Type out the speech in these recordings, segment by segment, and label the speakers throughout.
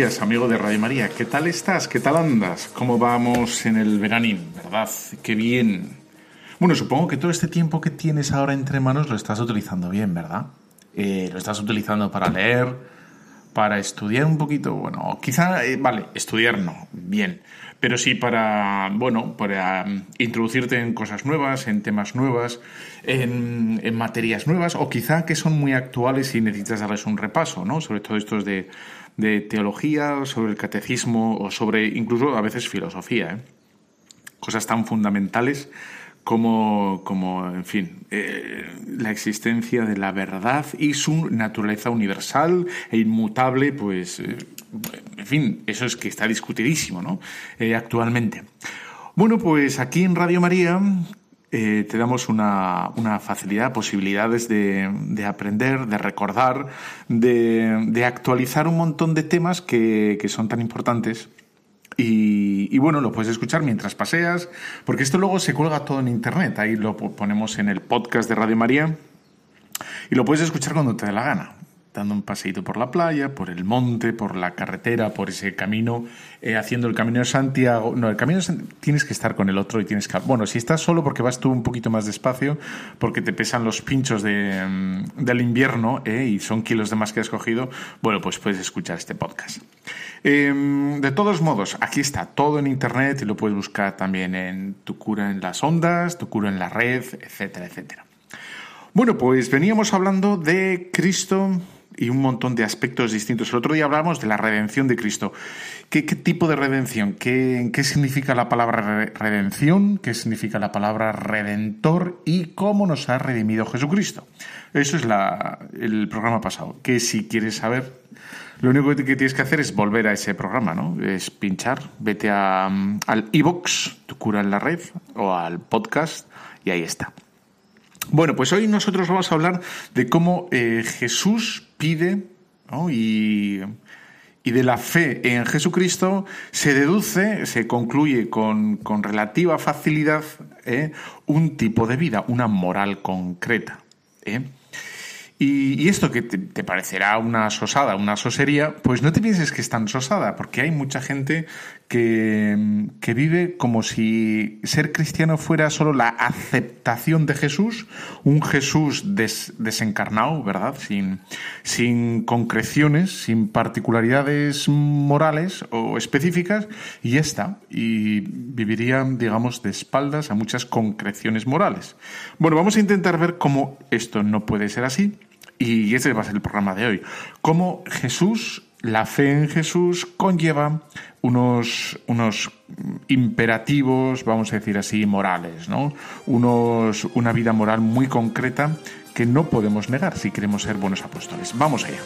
Speaker 1: Amigo de Radio María. ¿Qué tal estás? ¿Qué tal andas? ¿Cómo vamos en el veranín? ¿Verdad? Qué bien. Bueno, supongo que todo este tiempo que tienes ahora entre manos lo estás utilizando bien, ¿verdad? Eh, lo estás utilizando para leer, para estudiar un poquito. Bueno, quizá, eh, vale, estudiar no, bien. Pero sí para, bueno, para mm, introducirte en cosas nuevas, en temas nuevas, en, materias nuevas, o quizá que son muy actuales y necesitas darles un repaso, ¿no? Sobre todo estos de de teología, sobre el catecismo o sobre incluso a veces filosofía. ¿eh? Cosas tan fundamentales como, como en fin, eh, la existencia de la verdad y su naturaleza universal e inmutable, pues, eh, en fin, eso es que está discutidísimo, ¿no? actualmente. Bueno, pues aquí en Radio María eh, te damos una, una facilidad, posibilidades de, de, aprender, de recordar, de, de, actualizar un montón de temas que, que son tan importantes. Y, bueno, lo puedes escuchar mientras paseas, porque esto luego se cuelga todo en Internet. Ahí lo ponemos en el podcast de Radio María y lo puedes escuchar cuando te dé la gana dando un paseíto por la playa, por el monte, por la carretera, por ese camino, eh, haciendo el camino de Santiago. No, el camino de Santiago, tienes que estar con el otro y tienes que... Bueno, si estás solo porque vas tú un poquito más despacio, porque te pesan los pinchos de, mm, del invierno eh, y son kilos de más que has cogido, bueno, pues puedes escuchar este podcast. Eh, de todos modos, aquí está todo en Internet y lo puedes buscar también en Tu cura en las ondas, Tu cura en la red, etcétera, etcétera. Bueno, pues veníamos hablando de Cristo y un montón de aspectos distintos. El otro día hablamos de la redención de Cristo. ¿Qué, tipo de redención? ¿Qué, ¿Qué, significa la palabra redención? ¿Qué significa la palabra redentor? ¿Y cómo nos ha redimido Jesucristo? Eso es la, el programa pasado. Que si quieres saber, lo único que tienes que hacer es volver a ese programa, ¿no? Es pinchar, vete a, al iBox, tu cura en la red, o al podcast, y ahí está. Bueno, pues hoy nosotros vamos a hablar de cómo eh, Jesús pide y, y, de la fe en Jesucristo se deduce, se concluye con, con relativa facilidad ¿eh? un tipo de vida, una moral concreta. ¿eh? Y, y, esto que te, parecerá una sosada, una sosería, pues no te pienses que es tan sosada, porque hay mucha gente que, que, vive como si ser cristiano fuera solo la aceptación de Jesús, un Jesús des, desencarnado, ¿verdad? Sin, sin concreciones, sin particularidades morales o específicas, y está. Y vivirían, digamos, de espaldas a muchas concreciones morales. Bueno, vamos a intentar ver cómo esto no puede ser así y ese va a ser el programa de hoy. Cómo Jesús, la fe en Jesús, conlleva unos, unos imperativos, vamos a decir así, morales, ¿no? Unos, una vida moral muy concreta que no podemos negar si queremos ser buenos apóstoles. Vamos allá.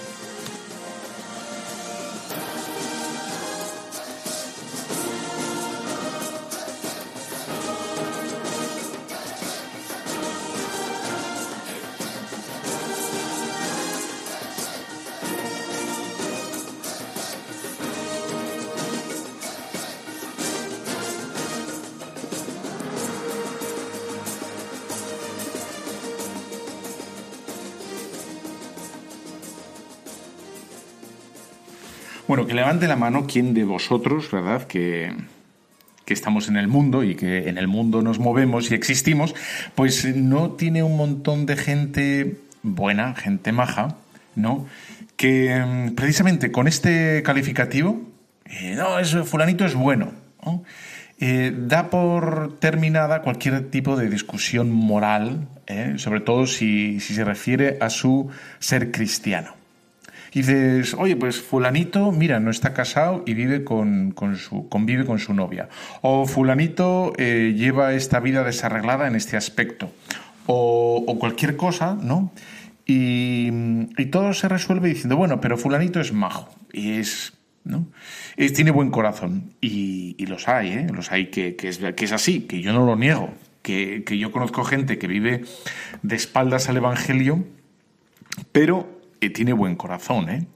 Speaker 1: Bueno, que levante la mano quien de vosotros, ¿verdad? Que, que estamos en el mundo y que en el mundo nos movemos y existimos, pues no tiene un montón de gente buena, gente maja, ¿no? Que precisamente con este calificativo, eh, no, eso fulanito es bueno, ¿no? Eh, da por terminada cualquier tipo de discusión moral, ¿eh? sobre todo si, si se refiere a su ser cristiano. Y dices, oye, pues fulanito, mira, no está casado y vive con, con su, convive con su novia. O fulanito eh, lleva esta vida desarreglada en este aspecto. o, cualquier cosa, ¿no? Y, todo se resuelve diciendo, bueno, pero fulanito es majo y es, ¿no? tiene buen corazón. Y, los hay, ¿eh? Los hay que, es, que es así, que yo no lo niego, que, que yo conozco gente que vive de espaldas al Evangelio, pero tiene buen corazón. ¿eh?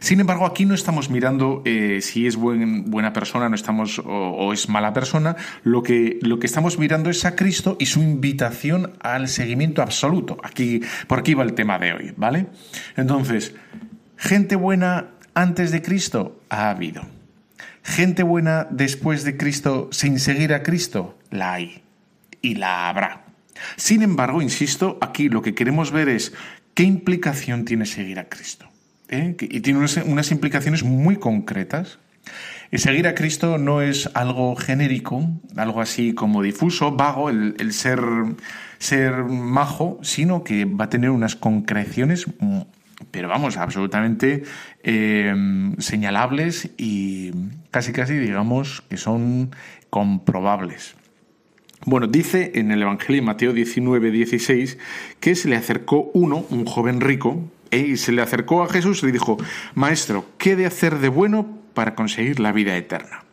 Speaker 1: Sin embargo, aquí no estamos mirando eh, si es buena persona no estamos, o, es mala persona. Lo que, lo que estamos mirando es a Cristo y su invitación al seguimiento absoluto. Aquí, por aquí va el tema de hoy, ¿vale? Entonces, gente buena antes de Cristo ha habido. Gente buena después de Cristo sin seguir a Cristo la hay y la habrá. Sin embargo, insisto, aquí lo que queremos ver es ¿Qué implicación tiene seguir a Cristo? ¿Eh? Y tiene unas, implicaciones muy concretas. Y seguir a Cristo no es algo genérico, algo así como difuso, vago, el, ser, ser majo, sino que va a tener unas concreciones, pero vamos, absolutamente eh, señalables y casi casi digamos que son comprobables. Bueno, dice en el Evangelio Mateo 19, 16 que se le acercó uno, un joven rico, e, y se le acercó a Jesús y le dijo, Maestro, ¿qué he de hacer de bueno para conseguir la vida eterna?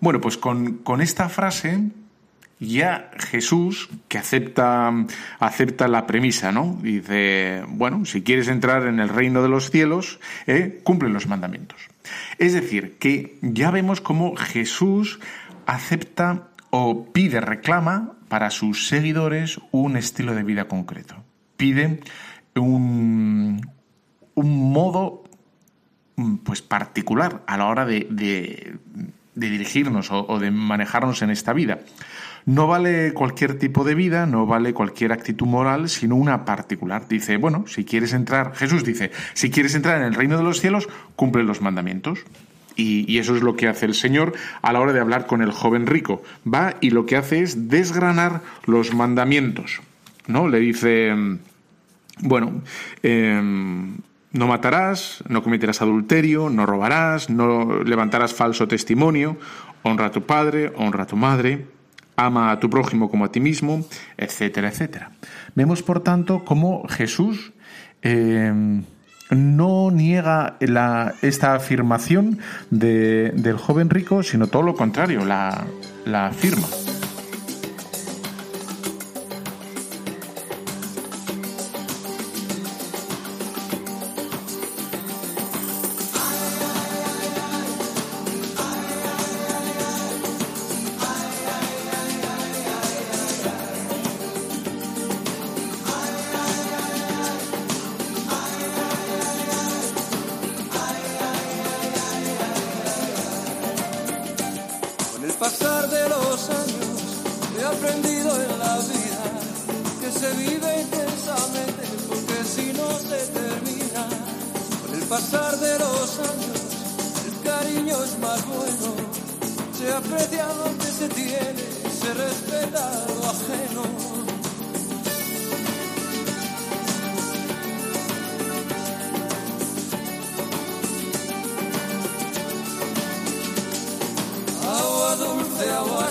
Speaker 1: Bueno, pues con, esta frase ya Jesús, que acepta, acepta la premisa, ¿no? Dice, bueno, si quieres entrar en el reino de los cielos, eh, cumple los mandamientos. Es decir, que ya vemos cómo Jesús acepta o pide, reclama para sus seguidores un estilo de vida concreto. Pide un, un modo mm, pues particular a la hora de, dirigirnos o, de manejarnos en esta vida. No vale cualquier tipo de vida, no vale cualquier actitud moral, sino una particular. Dice, bueno, si quieres entrar, Jesús dice, si quieres entrar en el reino de los cielos, cumple los mandamientos. Y, eso es lo que hace el Señor a la hora de hablar con el joven rico. Va y lo que hace es desgranar los mandamientos. ¿no? Le dice, bueno, em, no matarás, no cometerás adulterio, no robarás, no levantarás falso testimonio, honra a tu padre, honra a tu madre, ama a tu prójimo como a ti mismo, etcétera, etcétera. Vemos, por tanto, cómo Jesús em, no niega esta afirmación del joven rico, sino todo lo contrario, la, la afirma.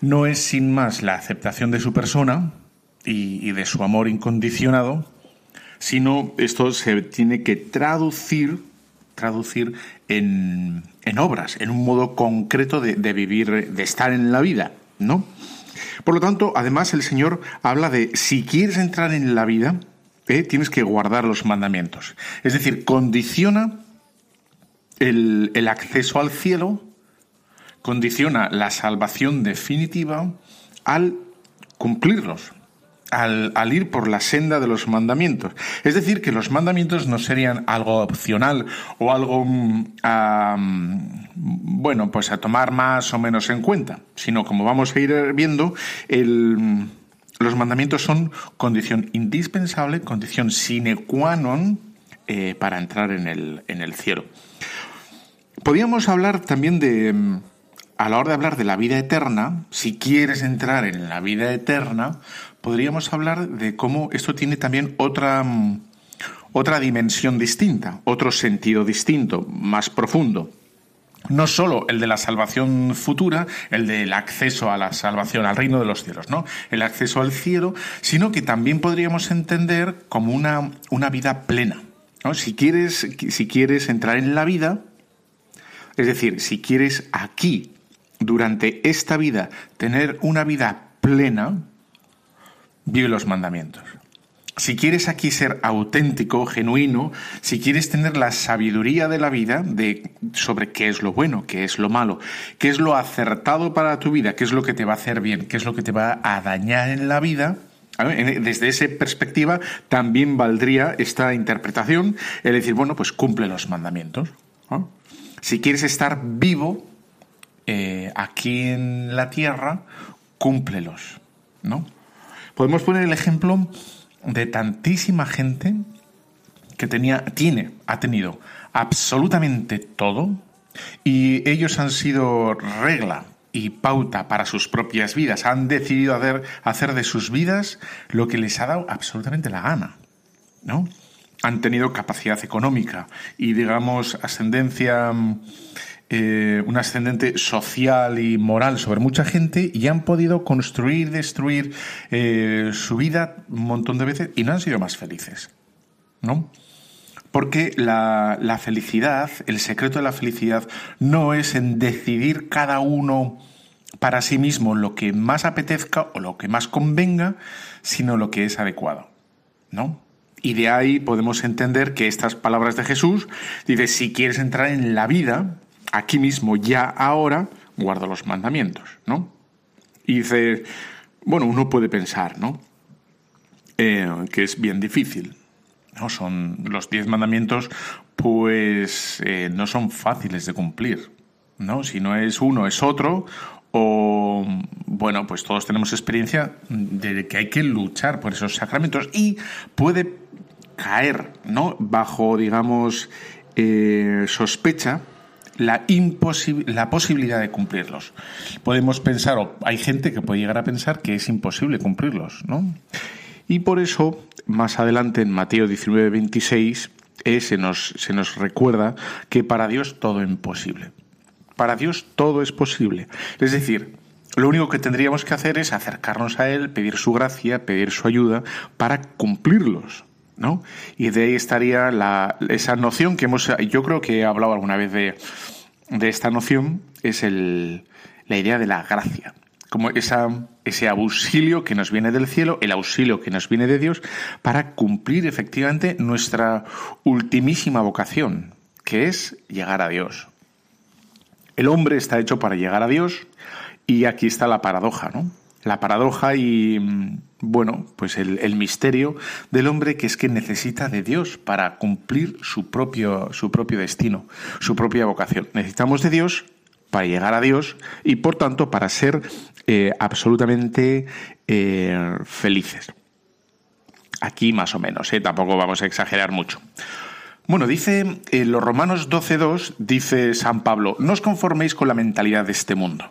Speaker 1: No es sin más la aceptación de su persona y, de su amor incondicionado, sino esto se tiene que traducir, traducir en, obras, en un modo concreto de, de vivir, de estar en la vida, ¿no? Por lo tanto, además el Señor habla de si quieres entrar en la vida, eh, tienes que guardar los mandamientos. Es decir, condiciona el, el acceso al cielo, condiciona la salvación definitiva al cumplirlos al, ir por la senda de los mandamientos. Es decir, que los mandamientos no serían algo opcional o algo, mm, bueno, pues a tomar más o menos en cuenta, sino como vamos a ir viendo, el, los mandamientos son condición indispensable, condición sine qua non eh, para entrar en el, en el cielo. Podríamos hablar también de, mm, a la hora de hablar de la vida eterna, si quieres entrar en la vida eterna, podríamos hablar de cómo esto tiene también otra, mm, otra dimensión distinta, otro sentido distinto, más profundo no solo el de la salvación futura, el del acceso a la salvación, al reino de los cielos, ¿no? El acceso al cielo, sino que también podríamos entender como una, una vida plena. Si, quieres, si quieres entrar en la vida, es decir, si quieres aquí, durante esta vida, tener una vida plena, vive los mandamientos si quieres aquí ser auténtico, genuino, si quieres tener la sabiduría de la vida de sobre qué es lo bueno, qué es lo malo, qué es lo acertado para tu vida, qué es lo que te va a hacer bien, qué es lo que te va a dañar en la vida, desde esa perspectiva también valdría esta interpretación, el decir, bueno, pues cumple los mandamientos. Si quieres estar vivo eh, aquí en la tierra, cúmplelos, ¿no? Podemos poner el ejemplo de tantísima gente que tenía, tiene, ha tenido absolutamente todo y ellos han sido regla y pauta para sus propias vidas. Han decidido hacer, hacer de sus vidas lo que les ha dado absolutamente la gana, ¿no? Han tenido capacidad económica y, digamos, ascendencia eh, un ascendente social y moral sobre mucha gente y han podido construir, destruir eh, su vida un montón de veces y no han sido más felices. ¿No? Porque la, la, felicidad, el secreto de la felicidad, no es en decidir cada uno para sí mismo lo que más apetezca o lo que más convenga, sino lo que es adecuado. ¿No? Y de ahí podemos entender que estas palabras de Jesús dice, si quieres entrar en la vida, aquí mismo, ya ahora, guardo los mandamientos, ¿no? Y dice, bueno, uno puede pensar, ¿no? Eh, que es bien difícil. ¿no? Son los diez mandamientos, pues eh, no son fáciles de cumplir, ¿no? Si no es uno, es otro, o bueno, pues todos tenemos experiencia de que hay que luchar por esos sacramentos y puede caer, ¿no? Bajo, digamos, eh, sospecha la, la posibilidad de cumplirlos. Podemos pensar, o hay gente que puede llegar a pensar que es imposible cumplirlos, ¿no? Y por eso, más adelante en Mateo 19, 26, eh, se, nos, se nos recuerda que para Dios todo es imposible. Para Dios todo es posible. Es decir, lo único que tendríamos que hacer es acercarnos a Él, pedir su gracia, pedir su ayuda para cumplirlos. ¿No? Y de ahí estaría esa noción que hemos, yo creo que he hablado alguna vez de, esta noción, es la idea de la gracia, como ese auxilio que nos viene del cielo, el auxilio que nos viene de Dios, para cumplir efectivamente nuestra ultimísima vocación, que es llegar a Dios. El hombre está hecho para llegar a Dios y aquí está la paradoja, ¿no? La paradoja y, bueno, pues el, misterio del hombre que es que necesita de Dios para cumplir su propio, su propio destino, su propia vocación. Necesitamos de Dios para llegar a Dios y por tanto para ser eh, absolutamente eh, felices. Aquí más o menos, ¿eh? tampoco vamos a exagerar mucho. Bueno, dice en los Romanos 12.2, dice San Pablo, no os conforméis con la mentalidad de este mundo.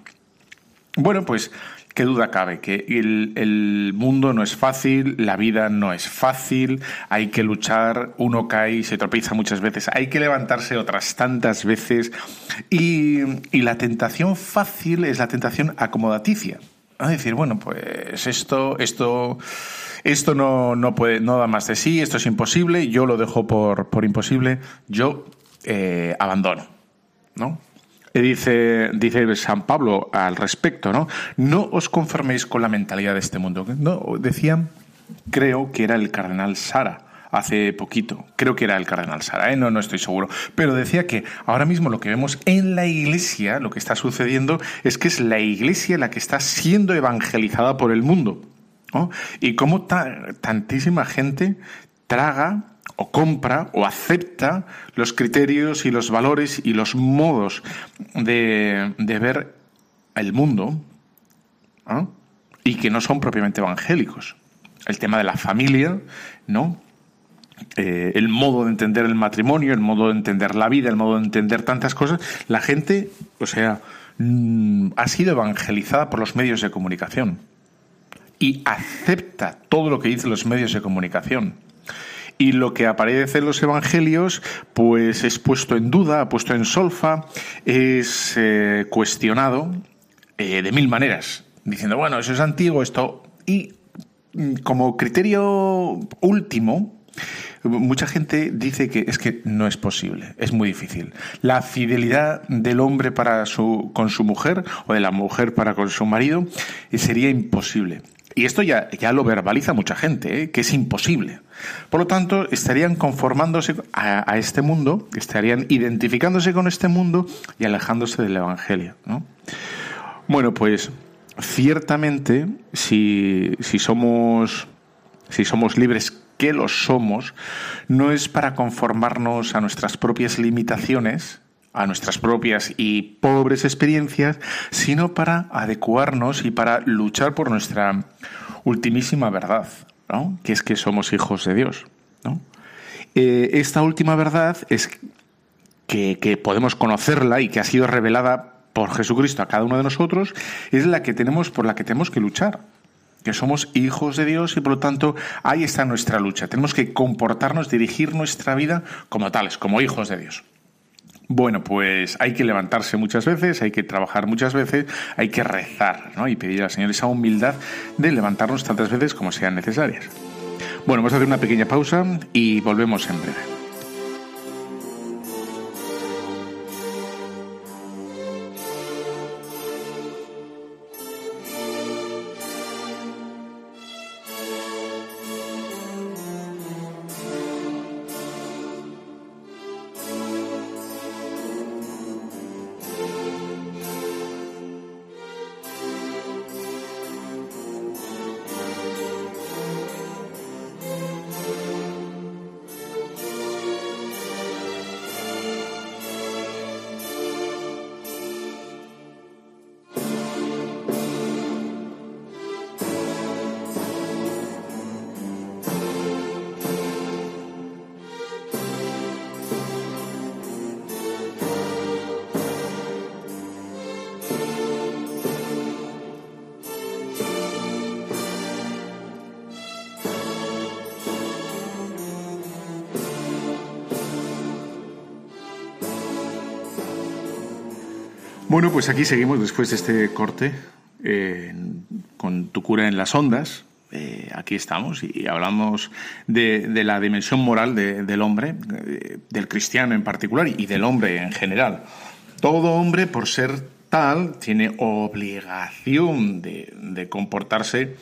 Speaker 1: Bueno, pues qué duda cabe que el, mundo no es fácil, la vida no es fácil, hay que luchar, uno cae y se tropieza muchas veces, hay que levantarse otras tantas veces y, la tentación fácil es la tentación acomodaticia. Es decir, bueno, pues esto, esto, esto no, no, puede, no da más de sí, esto es imposible, yo lo dejo por, por imposible, yo eh, abandono, ¿no? Dice, dice San Pablo al respecto, ¿no? No os conforméis con la mentalidad de este mundo. No, decía, creo que era el cardenal Sara hace poquito. Creo que era el cardenal Sara, ¿eh? no, no estoy seguro. Pero decía que ahora mismo lo que vemos en la iglesia, lo que está sucediendo, es que es la iglesia la que está siendo evangelizada por el mundo. Y cómo tantísima gente traga o compra o acepta los criterios y los valores y los modos de, ver el mundo y que no son propiamente evangélicos. El tema de la familia, ¿no? Eh, el modo de entender el matrimonio, el modo de entender la vida, el modo de entender tantas cosas, la gente, o sea, mm, ha sido evangelizada por los medios de comunicación y acepta todo lo que dicen los medios de comunicación. Y lo que aparece en los evangelios, pues es puesto en duda, puesto en solfa, es eh, cuestionado eh, de mil maneras, diciendo, bueno, eso es antiguo, esto. Y mm, como criterio último, Mucha gente dice que es que no es posible, es muy difícil. La fidelidad del hombre para su, con su mujer o de la mujer para con su marido eh, sería imposible. Y esto ya, ya lo verbaliza mucha gente, ¿eh? que es imposible. Por lo tanto, estarían conformándose a, este mundo, estarían identificándose con este mundo y alejándose del Evangelio. ¿no? Bueno, pues ciertamente, si, si, somos, si somos libres que lo somos, no es para conformarnos a nuestras propias limitaciones, a nuestras propias y pobres experiencias, sino para adecuarnos y para luchar por nuestra ultimísima verdad, ¿no? que es que somos hijos de Dios. Eh, esta última verdad es que podemos conocerla y que ha sido revelada por Jesucristo a cada uno de nosotros, es la que tenemos por la que tenemos que luchar que somos hijos de Dios y por lo tanto ahí está nuestra lucha. Tenemos que comportarnos, dirigir nuestra vida como tales, como hijos de Dios. Bueno, pues hay que levantarse muchas veces, hay que trabajar muchas veces, hay que rezar ¿no? y pedir al Señor esa humildad de levantarnos tantas veces como sean necesarias. Bueno, vamos a hacer una pequeña pausa y volvemos en breve. Bueno, pues aquí seguimos después de este corte eh, con tu cura en las ondas. Eh, aquí estamos y hablamos de, la dimensión moral de, del hombre, eh, del cristiano en particular y del hombre en general. Todo hombre, por ser tal, tiene obligación de, de comportarse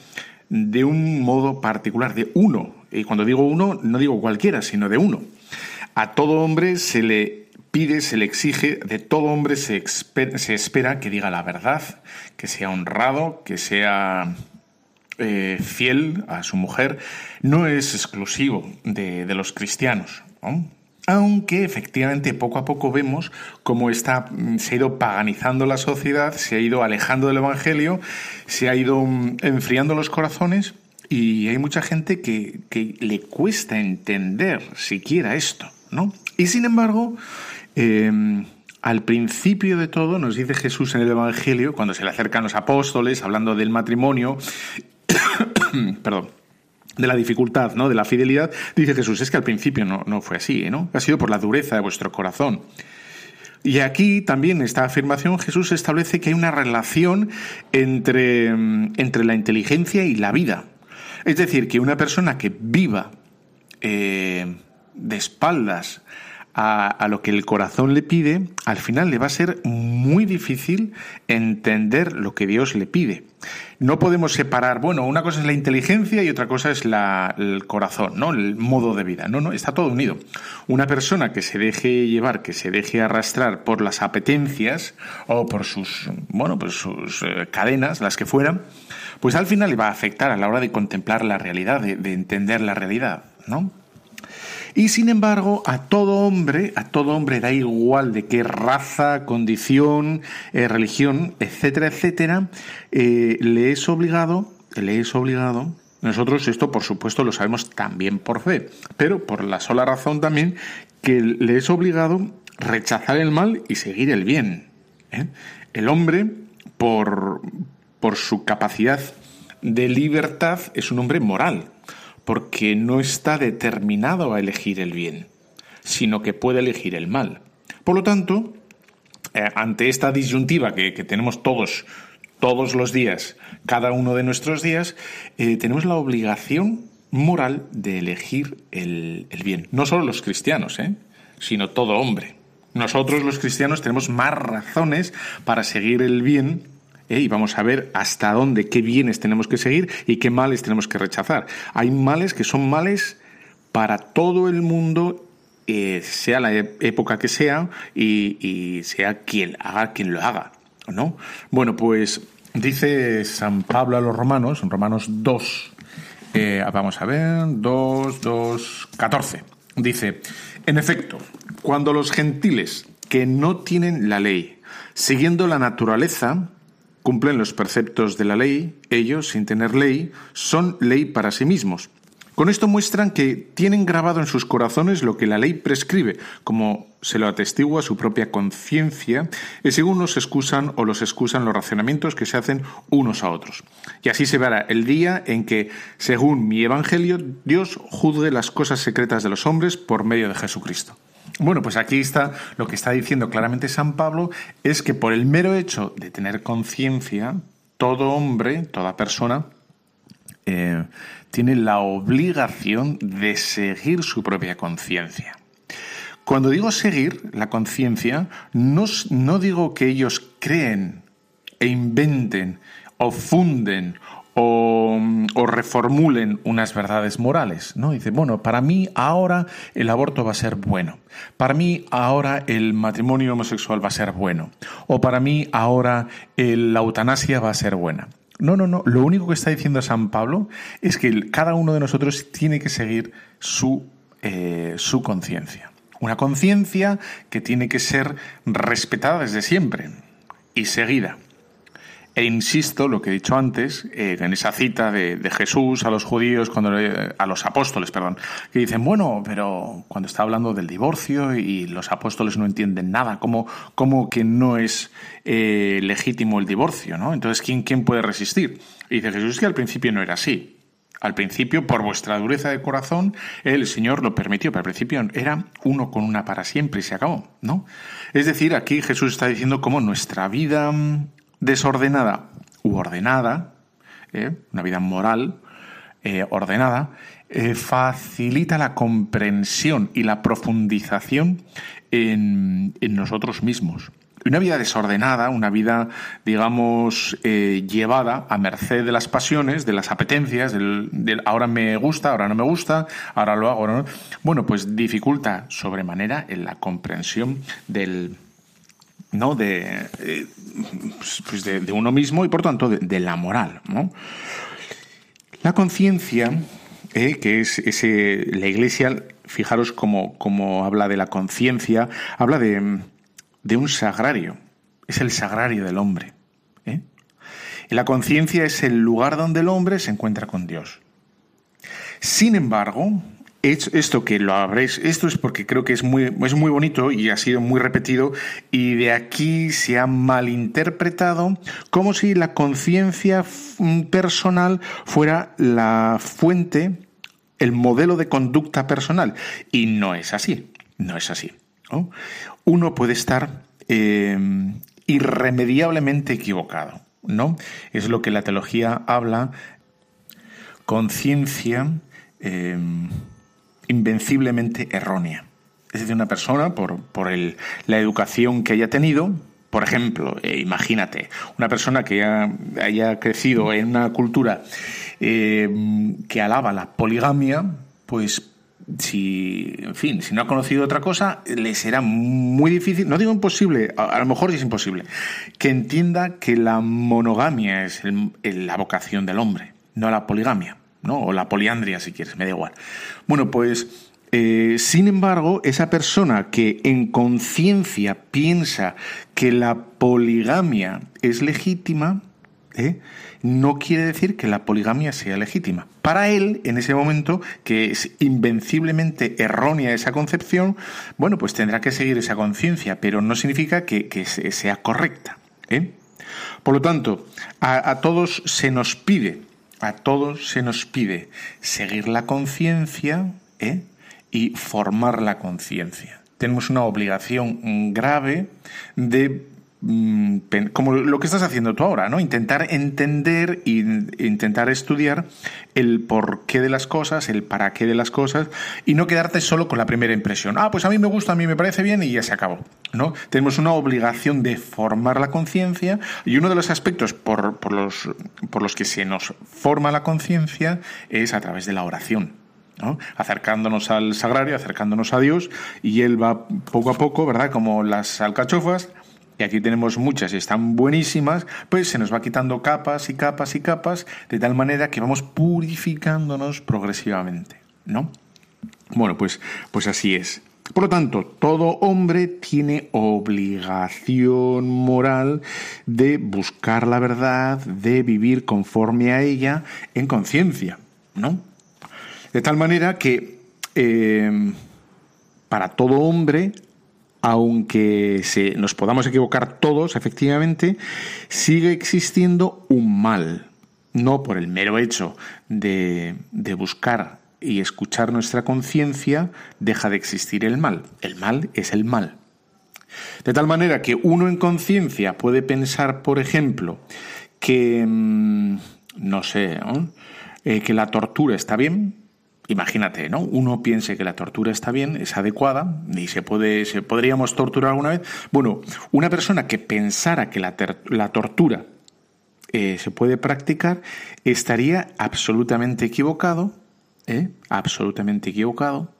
Speaker 1: de un modo particular, de uno. Y cuando digo uno, no digo cualquiera, sino de uno. A todo hombre se le pide, se le exige, de todo hombre se, se espera que diga la verdad, que sea honrado, que sea eh, fiel a su mujer, no es exclusivo de, de los cristianos. ¿no? Aunque efectivamente poco a poco vemos cómo está, mm, se ha ido paganizando la sociedad, se ha ido alejando del Evangelio, se ha ido mm, enfriando los corazones y hay mucha gente que, que le cuesta entender siquiera esto, ¿no? Y sin embargo, Em, al principio de todo nos dice Jesús en el Evangelio, cuando se le acercan los apóstoles, hablando del matrimonio, perdón, de la dificultad, ¿no? De la fidelidad, dice Jesús, es que al principio no, no fue así, ¿no? Ha sido por la dureza de vuestro corazón. Y aquí también esta afirmación Jesús establece que hay una relación entre, em, entre la inteligencia y la vida. Es decir, que una persona que viva eh, de espaldas a, lo que el corazón le pide, al final le va a ser muy difícil entender lo que Dios le pide. No podemos separar, bueno, una cosa es la inteligencia y otra cosa es el corazón, ¿no? El modo de vida. No, no, está todo unido. Una persona que se deje llevar, que se deje arrastrar por las apetencias o por sus, bueno, pues sus eh, cadenas, las que fueran, pues al final le va a afectar a la hora de contemplar la realidad, de entender la realidad, ¿no? Y sin embargo, a todo hombre, a todo hombre da igual de qué raza, condición, eh, religión, etcétera, etcétera, eh, le es obligado le es obligado, nosotros esto por supuesto lo sabemos también por fe, pero por la sola razón también que le es obligado rechazar el mal y seguir el bien. ¿eh? El hombre, por, por su capacidad de libertad, es un hombre moral, porque no está determinado a elegir el bien, sino que puede elegir el mal. Por lo tanto, eh, ante esta disyuntiva que, tenemos todos, todos los días, cada uno de nuestros días, eh, tenemos la obligación moral de elegir el, bien. No solo los cristianos, ¿eh? sino todo hombre. Nosotros los cristianos tenemos más razones para seguir el bien ¿eh? y vamos a ver hasta dónde, qué bienes tenemos que seguir y qué males tenemos que rechazar. Hay males que son males para todo el mundo, eh, sea la época que sea y, sea quien haga quien lo haga. ¿no? Bueno, pues dice San Pablo a los romanos, en Romanos 2, eh, vamos a ver, 2, 2, 14. Dice, en efecto, cuando los gentiles que no tienen la ley, siguiendo la naturaleza, cumplen los preceptos de la ley, ellos, sin tener ley, son ley para sí mismos. Con esto muestran que tienen grabado en sus corazones lo que la ley prescribe, como se lo atestigua su propia conciencia, y según los excusan o los excusan los racionamientos que se hacen unos a otros. Y así se verá el día en que, según mi evangelio, Dios juzgue las cosas secretas de los hombres por medio de Jesucristo. Bueno, pues aquí está lo que está diciendo claramente San Pablo, es que por el mero hecho de tener conciencia, todo hombre, toda persona, eh, tiene la obligación de seguir su propia conciencia. Cuando digo seguir la conciencia, no, no digo que ellos creen e inventen o funden o, reformulen unas verdades morales, ¿no? Dice, bueno, para mí ahora el aborto va a ser bueno, para mí ahora el matrimonio homosexual va a ser bueno, o para mí ahora la eutanasia va a ser buena. No, no, no. Lo único que está diciendo San Pablo es que cada uno de nosotros tiene que seguir su, eh, su conciencia. Una conciencia que tiene que ser respetada desde siempre y seguida. E insisto, lo que he dicho antes, eh, en esa cita de, Jesús a los judíos, cuando a los apóstoles, perdón, que dicen, bueno, pero cuando está hablando del divorcio y los apóstoles no entienden nada, ¿cómo, cómo que no es eh, legítimo el divorcio? ¿no? Entonces, ¿quién, ¿quién puede resistir? Y dice Jesús que al principio no era así. Al principio, por vuestra dureza de corazón, el Señor lo permitió, pero al principio era uno con una para siempre y se acabó, ¿no? Es decir, aquí Jesús está diciendo cómo nuestra vida desordenada u ordenada, ¿eh? una vida moral eh, ordenada, eh, facilita la comprensión y la profundización en, nosotros mismos. Una vida desordenada, una vida, digamos, llevada a merced de las pasiones, de las apetencias, del, ahora me gusta, ahora no me gusta, ahora lo hago, no. Bueno, pues dificulta sobremanera en la comprensión del, ¿no? de, eh, pues de, uno mismo y por tanto de, la moral. ¿no? La conciencia, eh, que es ese, la Iglesia, fijaros cómo, habla de la conciencia, habla de, un sagrario, es el sagrario del hombre. ¿eh? Y la conciencia es el lugar donde el hombre se encuentra con Dios. Sin embargo, esto que lo habréis, esto es porque creo que es muy, es muy bonito y ha sido muy repetido y de aquí se ha malinterpretado como si la conciencia personal fuera la fuente, el modelo de conducta personal. Y no es así, no es así. Uno puede estar eh, irremediablemente equivocado. ¿no? Es lo que la teología habla, conciencia. Eh, invenciblemente errónea. Es decir, una persona, por, por el, la educación que haya tenido, por ejemplo, eh, imagínate, una persona que haya crecido en una cultura eh, que alaba la poligamia, pues si, en fin, si no ha conocido otra cosa, le será muy difícil, no digo imposible, a, lo mejor es imposible, que entienda que la monogamia es la vocación del hombre, no la poligamia. ¿No? O la poliandria, si quieres, me da igual. Bueno, pues eh, sin embargo, esa persona que en conciencia piensa que la poligamia es legítima, ¿eh? no quiere decir que la poligamia sea legítima. Para él, en ese momento, que es invenciblemente errónea esa concepción, bueno, pues tendrá que seguir esa conciencia, pero no significa que, sea correcta. ¿eh? Por lo tanto, a, todos se nos pide, a todos se nos pide seguir la conciencia ¿eh? y formar la conciencia. Tenemos una obligación grave de como lo que estás haciendo tú ahora, ¿no? Intentar entender e intentar estudiar el porqué de las cosas, el para qué de las cosas y no quedarte solo con la primera impresión. Ah, pues a mí me gusta, a mí me parece bien y ya se acabó, ¿no? Tenemos una obligación de formar la conciencia y uno de los aspectos por, por, los, por los que se nos forma la conciencia es a través de la oración. ¿no? acercándonos al sagrario, acercándonos a Dios, y Él va poco a poco, ¿verdad? Como las alcachofas, y aquí tenemos muchas y están buenísimas, pues se nos va quitando capas y capas y capas, de tal manera que vamos purificándonos progresivamente, ¿no? Bueno, pues, pues así es. Por lo tanto, todo hombre tiene obligación moral de buscar la verdad, de vivir conforme a ella en conciencia, ¿no? De tal manera que eh, para todo hombre aunque se, nos podamos equivocar todos, efectivamente, sigue existiendo un mal, no por el mero hecho de, buscar y escuchar nuestra conciencia, deja de existir el mal. El mal es el mal. De tal manera que uno en conciencia puede pensar, por ejemplo, que, mm, no sé, eh, que la tortura está bien, imagínate, ¿no? Uno piense que la tortura está bien, es adecuada y se puede, se podríamos torturar alguna vez. Bueno, una persona que pensara que la, la tortura eh, se puede practicar estaría absolutamente equivocado, ¿eh? absolutamente equivocado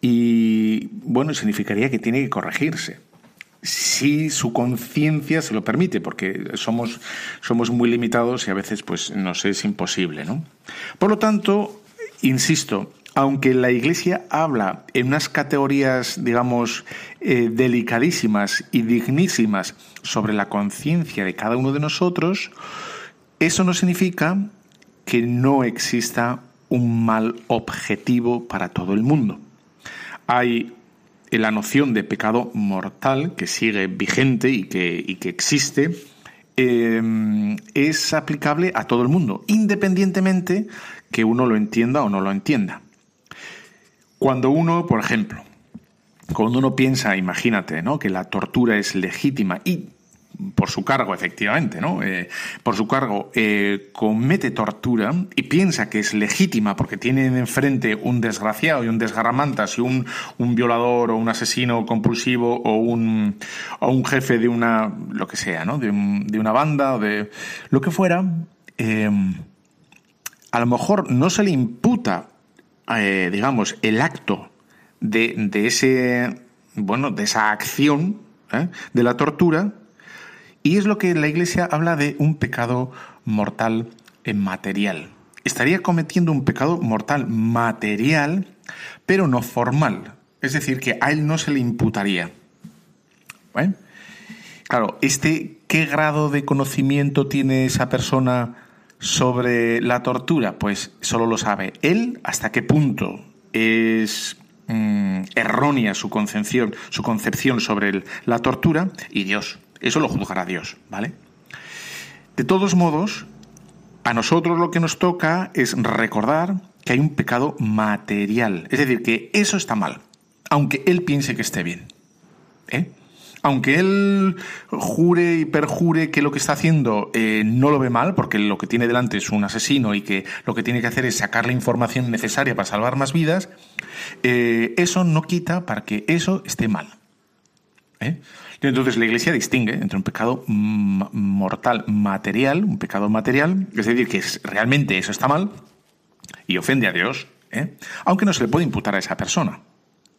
Speaker 1: y bueno, significaría que tiene que corregirse si su conciencia se lo permite, porque somos, somos muy limitados y a veces pues nos es imposible, ¿no? Por lo tanto, Insisto, aunque la Iglesia habla en unas categorías, digamos, eh, delicadísimas y dignísimas sobre la conciencia de cada uno de nosotros, eso no significa que no exista un mal objetivo para todo el mundo. Hay la noción de pecado mortal que sigue vigente y que, que existe, eh, es aplicable a todo el mundo, independientemente que uno lo entienda o no lo entienda. Cuando uno, por ejemplo, cuando uno piensa, imagínate, ¿no? que la tortura es legítima y por su cargo, efectivamente, ¿no? Eh, por su cargo, eh, comete tortura y piensa que es legítima porque tiene enfrente un desgraciado y un desgarramantas y un, un violador o un asesino compulsivo o un, o un jefe de una, lo que sea, ¿no? De, una banda o de lo que fuera, eh, a lo mejor no se le imputa, eh, digamos, el acto de, de, ese, bueno, de esa acción ¿eh? de la tortura, y es lo que la Iglesia habla de un pecado mortal material. Estaría cometiendo un pecado mortal material, pero no formal. Es decir, que a él no se le imputaría. ¿Eh? Claro, este, ¿qué grado de conocimiento tiene esa persona sobre la tortura, pues solo lo sabe él hasta qué punto es mm, errónea su concepción, su concepción sobre la tortura y Dios. Eso lo juzgará Dios, ¿vale? De todos modos, a nosotros lo que nos toca es recordar que hay un pecado material, es decir, que eso está mal, aunque él piense que esté bien. ¿eh? Aunque él jure y perjure que lo que está haciendo eh, no lo ve mal, porque lo que tiene delante es un asesino y que lo que tiene que hacer es sacar la información necesaria para salvar más vidas, eh, eso no quita para que eso esté mal. ¿eh? Entonces la Iglesia distingue entre un pecado mortal material, un pecado material, es decir, que realmente eso está mal y ofende a Dios, aunque no se le puede imputar a esa persona.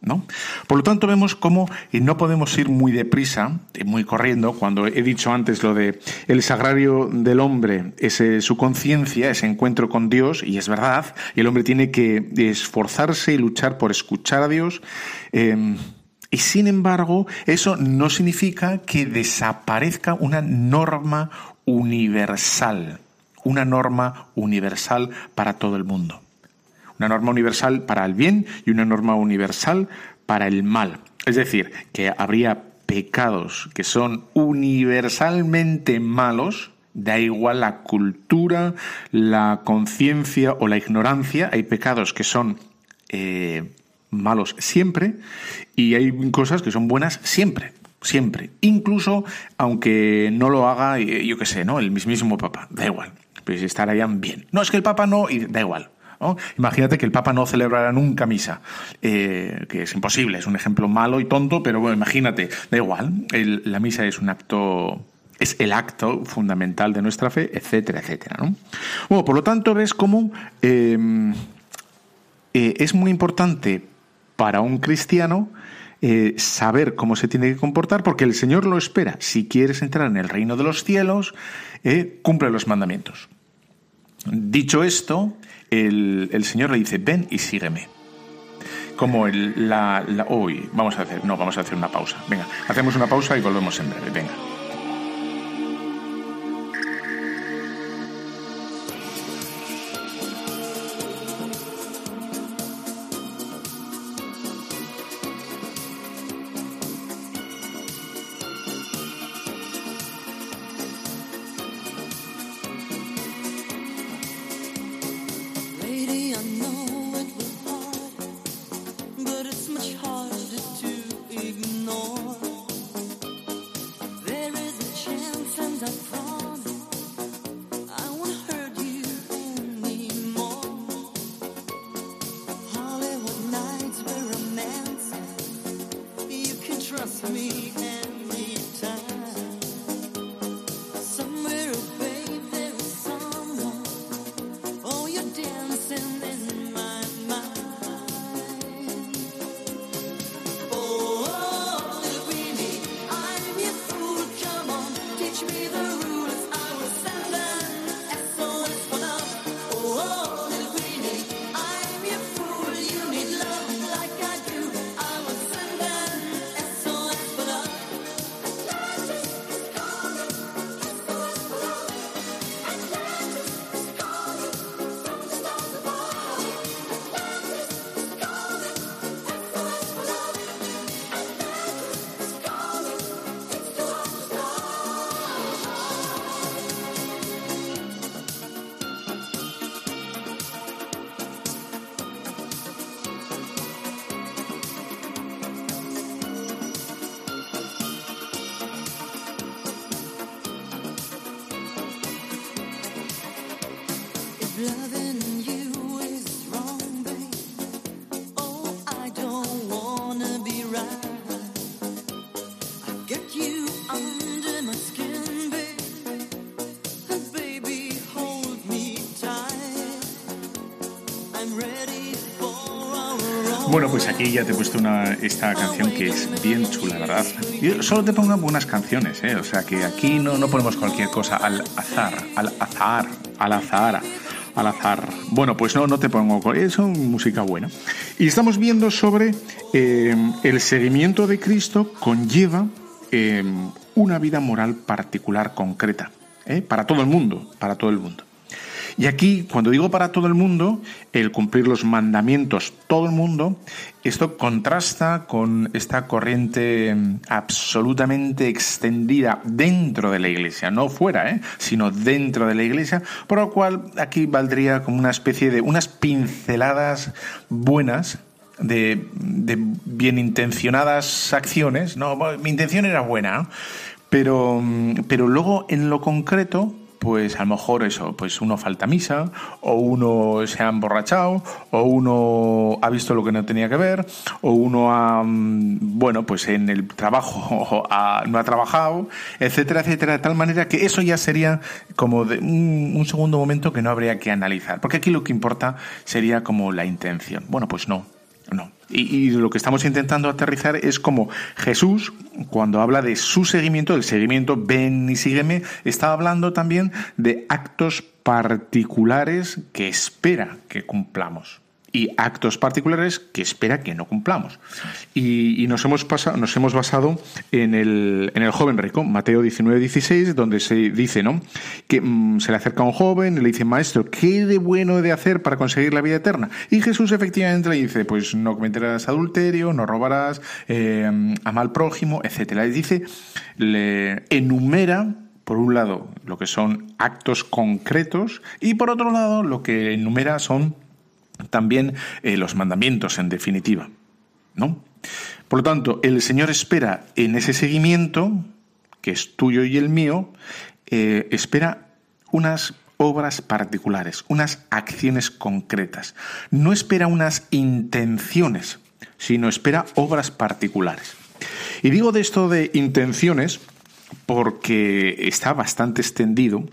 Speaker 1: ¿No? Por lo tanto, vemos cómo no podemos ir muy deprisa, muy corriendo, cuando he dicho antes lo de el sagrario del hombre, es su conciencia, ese encuentro con Dios, y es verdad, y el hombre tiene que esforzarse y luchar por escuchar a Dios. Em, y sin embargo, eso no significa que desaparezca una norma universal, una norma universal para todo el mundo. Una norma universal para el bien y una norma universal para el mal. Es decir, que habría pecados que son universalmente malos, da igual la cultura, la conciencia o la ignorancia, hay pecados que son eh, malos siempre y hay cosas que son buenas siempre. Siempre. Incluso aunque no lo haga, eh, yo qué sé, ¿no? El mismísimo Papa. Da igual. Pues estarían bien. No, es que el Papa no, y da igual. Imagínate que el Papa no celebrara nunca misa, eh, que es imposible, es un ejemplo malo y tonto, pero bueno, imagínate, da igual, la misa es un acto es el acto fundamental de nuestra fe, etcétera, etcétera. ¿no? Bueno, por lo tanto, ves cómo em, eh, es muy importante para un cristiano eh, saber cómo se tiene que comportar, porque el Señor lo espera. Si quieres entrar en el reino de los cielos, cumple los mandamientos. Dicho esto, el, Señor le dice, ven y sígueme. Como el, la, Hoy, vamos a hacer, no, vamos a hacer una pausa. Venga, hacemos una pausa y volvemos en breve. Venga. Bueno, pues aquí ya te he puesto una, esta canción que es bien chula, ¿verdad? Yo solo te pongo buenas canciones, ¿eh? O sea que aquí no, no ponemos cualquier cosa al azar, al azar, al azar, al azar. Bueno, pues no, no te pongo eso, música buena. Y estamos viendo sobre eh, el seguimiento de Cristo conlleva eh, una vida moral particular, concreta, ¿eh? para todo el mundo, para todo el mundo. Y aquí, cuando digo para todo el mundo, el cumplir los mandamientos, todo el mundo, esto contrasta con esta corriente mm, absolutamente extendida dentro de la iglesia, no fuera, ¿eh? sino dentro de la iglesia, por lo cual aquí valdría como una especie de unas pinceladas buenas de, bien intencionadas acciones. No, mi intención era buena, pero, mm, pero luego en lo concreto pues a lo mejor eso, pues uno falta misa, o uno se ha emborrachado, o uno ha visto lo que no tenía que ver, o uno ha, mm, bueno, pues en el trabajo no ha trabajado, etcétera, etcétera, de tal manera que eso ya sería como de un, un segundo momento que no habría que analizar, porque aquí lo que importa sería como la intención. Bueno, pues no, no. Y, lo que estamos intentando aterrizar es como Jesús, cuando habla de su seguimiento, del seguimiento ven y sígueme, está hablando también de actos particulares que espera que cumplamos. Y actos particulares que espera que no cumplamos. Y, nos, hemos pasado, nos hemos basado en el, en el joven rico, Mateo 19, 16, donde se dice ¿no? que mm, se le acerca a un joven le dice, maestro, ¿qué de bueno he de hacer para conseguir la vida eterna? Y Jesús efectivamente le dice, pues no cometerás adulterio, no robarás, eh, ama al prójimo, etc. Le dice, le enumera por un lado, lo que son actos concretos y por otro lado, lo que enumera son también eh, los mandamientos, en definitiva. ¿no? Por lo tanto, el Señor espera en ese seguimiento, que es tuyo y el mío, eh, espera unas obras particulares, unas acciones concretas. No espera unas intenciones, sino espera obras particulares. Y digo de esto de intenciones porque está bastante extendido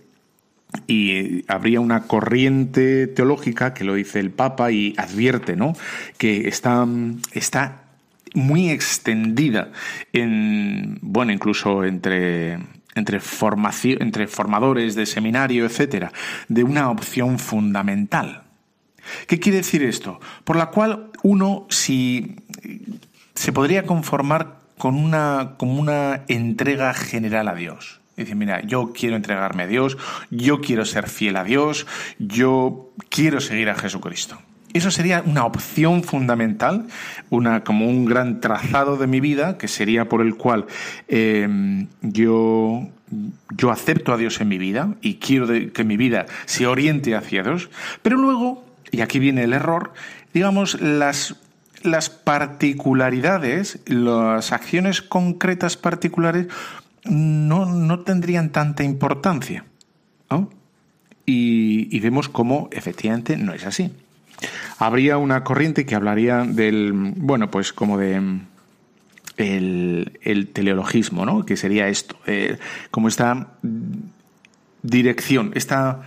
Speaker 1: y eh, habría una corriente teológica que lo dice el Papa y advierte, ¿no? Que está, está muy extendida en, bueno, incluso entre, entre, formación, entre formadores de seminario, etcétera, de una opción fundamental. ¿Qué quiere decir esto? Por la cual uno, si se podría conformar con una, con una entrega general a Dios. Dice, mira, yo quiero entregarme a Dios, yo quiero ser fiel a Dios, yo quiero seguir a Jesucristo. Eso sería una opción fundamental, una, como un gran trazado de mi vida, que sería por el cual em, yo, yo acepto a Dios en mi vida y quiero que mi vida se oriente hacia Dios. Pero luego, y aquí viene el error, digamos, las, las particularidades, las acciones concretas particulares, no, no tendrían tanta importancia. Y, vemos cómo efectivamente no es así. Habría una corriente que hablaría del, bueno, pues como de el, teleologismo, ¿no? Que sería esto, eh, como esta dirección, esta,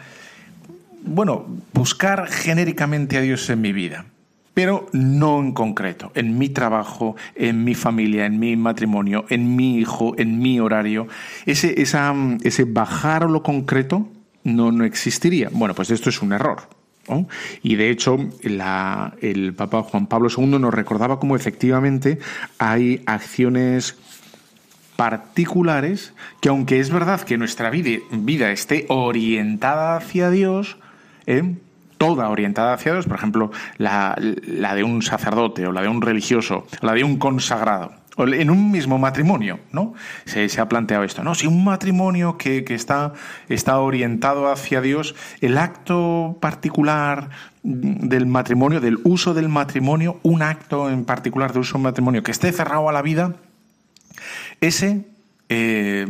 Speaker 1: bueno, buscar genéricamente a Dios en mi vida pero no en concreto, en mi trabajo, en mi familia, en mi matrimonio, en mi hijo, en mi horario. Ese, esa, ese bajar lo concreto no, no existiría. Bueno, pues esto es un error. Y de hecho, el Papa Juan Pablo II nos recordaba cómo efectivamente hay acciones particulares que aunque es verdad que nuestra vida, vida esté orientada hacia Dios, ¿eh? Toda orientada hacia Dios, por ejemplo, la, de un sacerdote o la de un religioso, la de un consagrado. En un mismo matrimonio, ¿no? Se, ha planteado esto, ¿no? Si un matrimonio que, está, está orientado hacia Dios, el acto particular del matrimonio, del uso del matrimonio, un acto en particular de uso del matrimonio que esté cerrado a la vida, ese eh,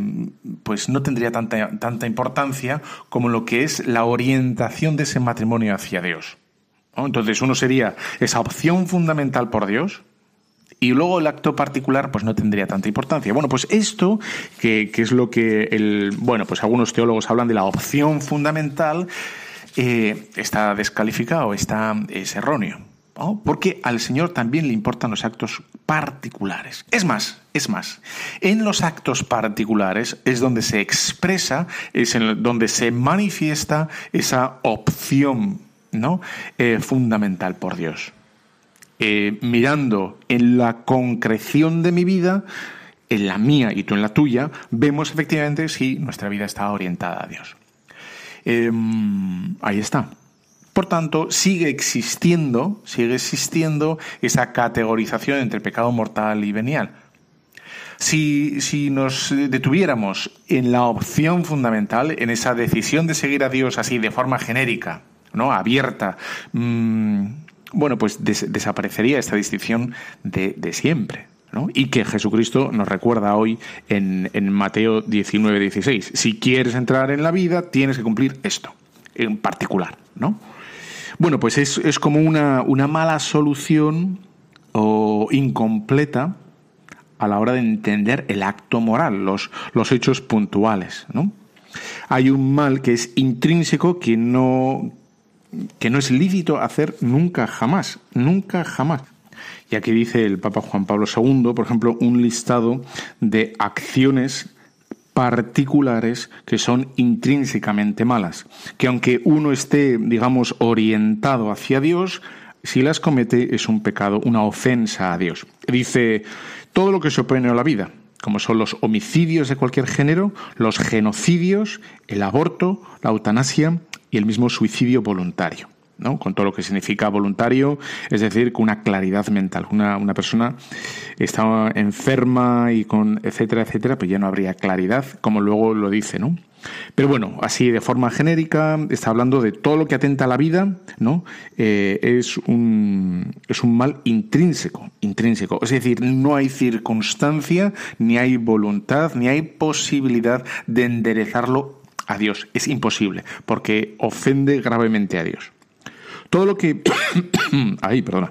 Speaker 1: pues no tendría tanta, tanta importancia como lo que es la orientación de ese matrimonio hacia Dios. Entonces uno sería esa opción fundamental por Dios, y luego el acto particular pues no tendría tanta importancia. Bueno, pues esto, que, es lo que el, bueno, pues algunos teólogos hablan de la opción fundamental, eh, está descalificado, está, es erróneo. Porque al Señor también le importan los actos particulares. Es más, es más, en los actos particulares es donde se expresa, es donde se manifiesta esa opción ¿no? Eh, fundamental por Dios. Eh, mirando en la concreción de mi vida, en la mía y tú en la tuya, vemos efectivamente si nuestra vida está orientada a Dios. Em, ahí está. Por tanto, sigue existiendo, sigue existiendo esa categorización entre pecado mortal y venial. Si, si, nos detuviéramos en la opción fundamental, en esa decisión de seguir a Dios así de forma genérica, ¿no? abierta, mm, bueno, pues desaparecería esta distinción de, siempre. ¿no? Y que Jesucristo nos recuerda hoy en, en Mateo 19, 16. Si quieres entrar en la vida, tienes que cumplir esto, en particular, ¿no? Bueno, pues es, como una, mala solución o incompleta a la hora de entender el acto moral, los, los hechos puntuales. ¿no? Hay un mal que es intrínseco que no, que no es lícito hacer nunca jamás, nunca jamás. Y aquí dice el Papa Juan Pablo II, por ejemplo, un listado de acciones particulares que son intrínsecamente malas, que aunque uno esté, digamos, orientado hacia Dios, si las comete es un pecado, una ofensa a Dios. Dice, todo lo que se opone a la vida, como son los homicidios de cualquier género, los genocidios, el aborto, la eutanasia y el mismo suicidio voluntario. ¿No? con todo lo que significa voluntario, es decir, con una claridad mental. Una, una persona está enferma y con etcétera, etcétera, pues ya no habría claridad, como luego lo dice, ¿no? Pero bueno, así de forma genérica, está hablando de todo lo que atenta a la vida, ¿no? Eh, es, un, es un mal intrínseco, intrínseco. Es decir, no hay circunstancia, ni hay voluntad, ni hay posibilidad de enderezarlo a Dios. Es imposible, porque ofende gravemente a Dios. Todo lo que... Ay, perdona.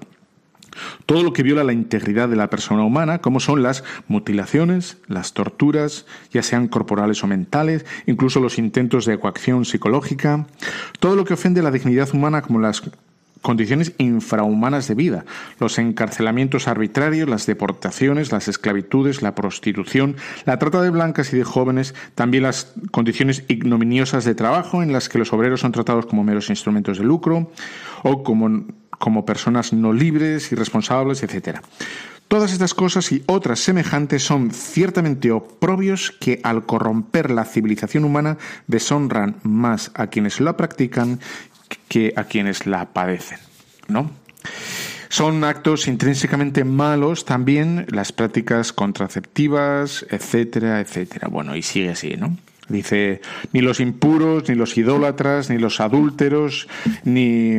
Speaker 1: Todo lo que viola la integridad de la persona humana, como son las mutilaciones, las torturas, ya sean corporales o mentales, incluso los intentos de coacción psicológica, todo lo que ofende la dignidad humana, como las condiciones infrahumanas de vida, los encarcelamientos arbitrarios, las deportaciones, las esclavitudes, la prostitución, la trata de blancas y de jóvenes, también las condiciones ignominiosas de trabajo en las que los obreros son tratados como meros instrumentos de lucro o como como personas no libres, irresponsables, etc. Todas estas cosas y otras semejantes son ciertamente oprobios que al corromper la civilización humana deshonran más a quienes la practican que a quienes la padecen, ¿no? Son actos intrínsecamente malos también las prácticas contraceptivas, etcétera, etcétera. Bueno, y sigue así, ¿no? Dice, ni los impuros, ni los idólatras, ni los adúlteros, ni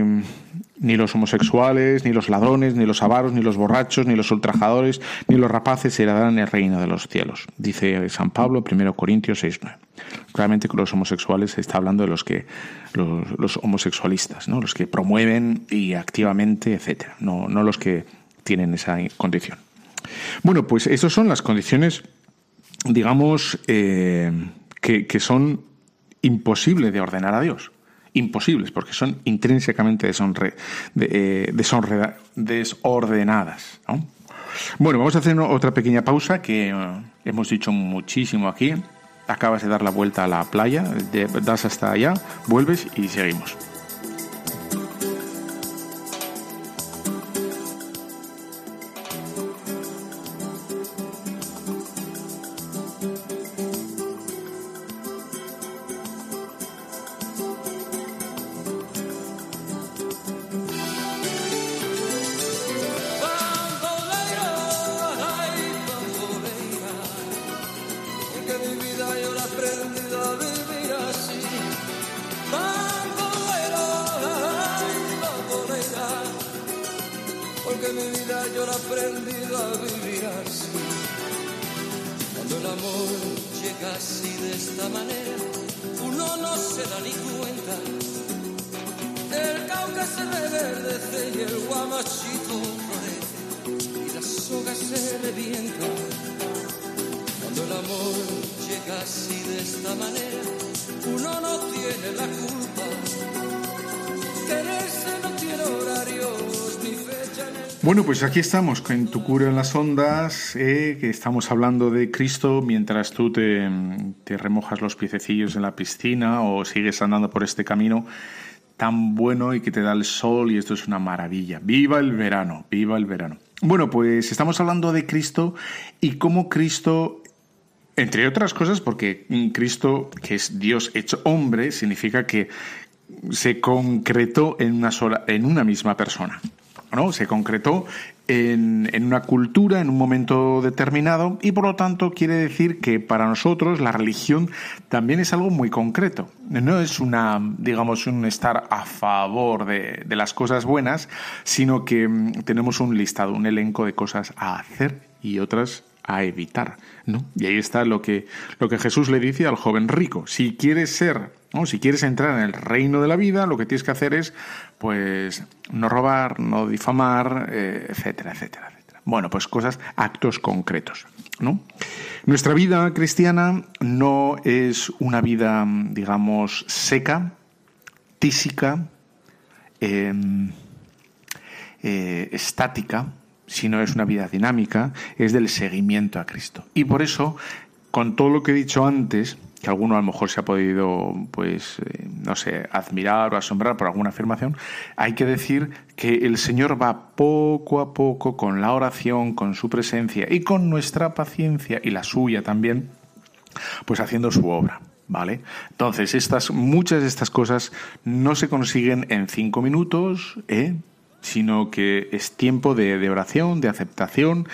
Speaker 1: ni los homosexuales, ni los ladrones, ni los avaros, ni los borrachos, ni los ultrajadores, ni los rapaces heredarán el reino de los cielos. Dice San Pablo, 1 Corintios 6.9. Claramente con los homosexuales se está hablando de los que los, homosexualistas, ¿no? los que promueven y activamente, etcétera, no, no los que tienen esa condición. Bueno, pues esas son las condiciones, digamos, eh, que, que son imposibles de ordenar a Dios imposibles, porque son intrínsecamente eh, desordenadas. Bueno, vamos a hacer otra pequeña pausa que eh, hemos dicho muchísimo aquí. Acabas de dar la vuelta a la playa, das hasta allá, vuelves y seguimos.
Speaker 2: porque mi vida yo la aprendí a vivir así. Cuando el amor llega así de esta manera, uno no se da ni cuenta. El cauca se reverdece y el guamachito florece y la soga se revienta. Cuando el amor llega así de esta manera, uno no tiene la culpa. Quererse no tiene horario
Speaker 1: bueno, pues aquí estamos en Tu Cura en las Ondas, eh, que estamos hablando de Cristo mientras tú te, remojas los piececillos en la piscina o sigues andando por este camino tan bueno y que te da el sol y esto es una maravilla. ¡Viva el verano! ¡Viva el verano! Bueno, pues estamos hablando de Cristo y cómo Cristo, entre otras cosas, porque Cristo, que es Dios hecho hombre, significa que se concretó en una sola, en una misma persona. ¿No? Se concretó en, una cultura, en un momento determinado, y por lo tanto quiere decir que para nosotros la religión también es algo muy concreto. No es una, digamos, un estar a favor de, de las cosas buenas, sino que mm, tenemos un listado, un elenco de cosas a hacer y otras a evitar, ¿no? Y ahí está lo que, lo que Jesús le dice al joven rico. Si quieres ser, ¿no? si quieres entrar en el reino de la vida, lo que tienes que hacer es, pues, no robar, no difamar, eh, etcétera, etcétera, etcétera. Bueno, pues cosas, actos concretos, ¿no? Nuestra vida cristiana no es una vida, digamos, seca, tísica, em, eh, estática, si no es una vida dinámica, es del seguimiento a Cristo. Y por eso, con todo lo que he dicho antes, que alguno a lo mejor se ha podido, pues, eh, no sé, admirar o asombrar por alguna afirmación, hay que decir que el Señor va poco a poco con la oración, con su presencia y con nuestra paciencia y la suya también, pues haciendo su obra. ¿Vale? Entonces, estas, muchas de estas cosas no se consiguen en cinco minutos, ¿eh? sino que es tiempo de, oración, de aceptación,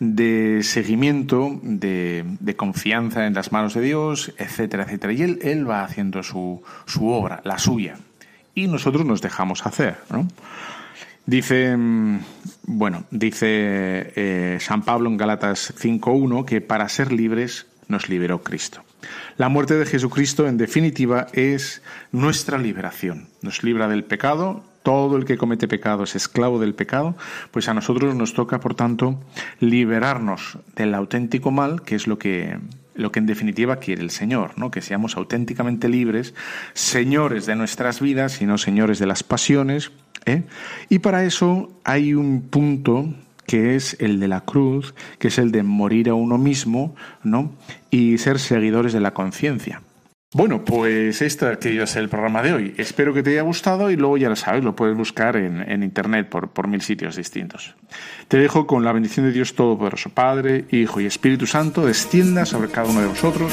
Speaker 1: de seguimiento, de, confianza en las manos de Dios, etcétera, etcétera. Y él, él va haciendo su, su, obra, la suya, y nosotros nos dejamos hacer. ¿no? Dice, mm, bueno, dice eh, San Pablo en Galatas 5.1 que para ser libres nos liberó Cristo. La muerte de Jesucristo, en definitiva, es nuestra liberación. Nos libra del pecado, todo el que comete pecado es esclavo del pecado, pues a nosotros nos toca, por tanto, liberarnos del auténtico mal, que es lo que lo que en definitiva quiere el Señor, ¿no? Que seamos auténticamente libres, señores de nuestras vidas y no señores de las pasiones. ¿eh? Y para eso hay un punto que es el de la cruz, que es el de morir a uno mismo, ¿no? Y ser seguidores de la conciencia. Bueno, pues este que es el programa de hoy. Espero que te haya gustado y luego ya lo sabes, lo puedes buscar en, internet por, por, mil sitios distintos. Te dejo con la bendición de Dios Todopoderoso, Padre, Hijo y Espíritu Santo, descienda sobre cada uno de vosotros.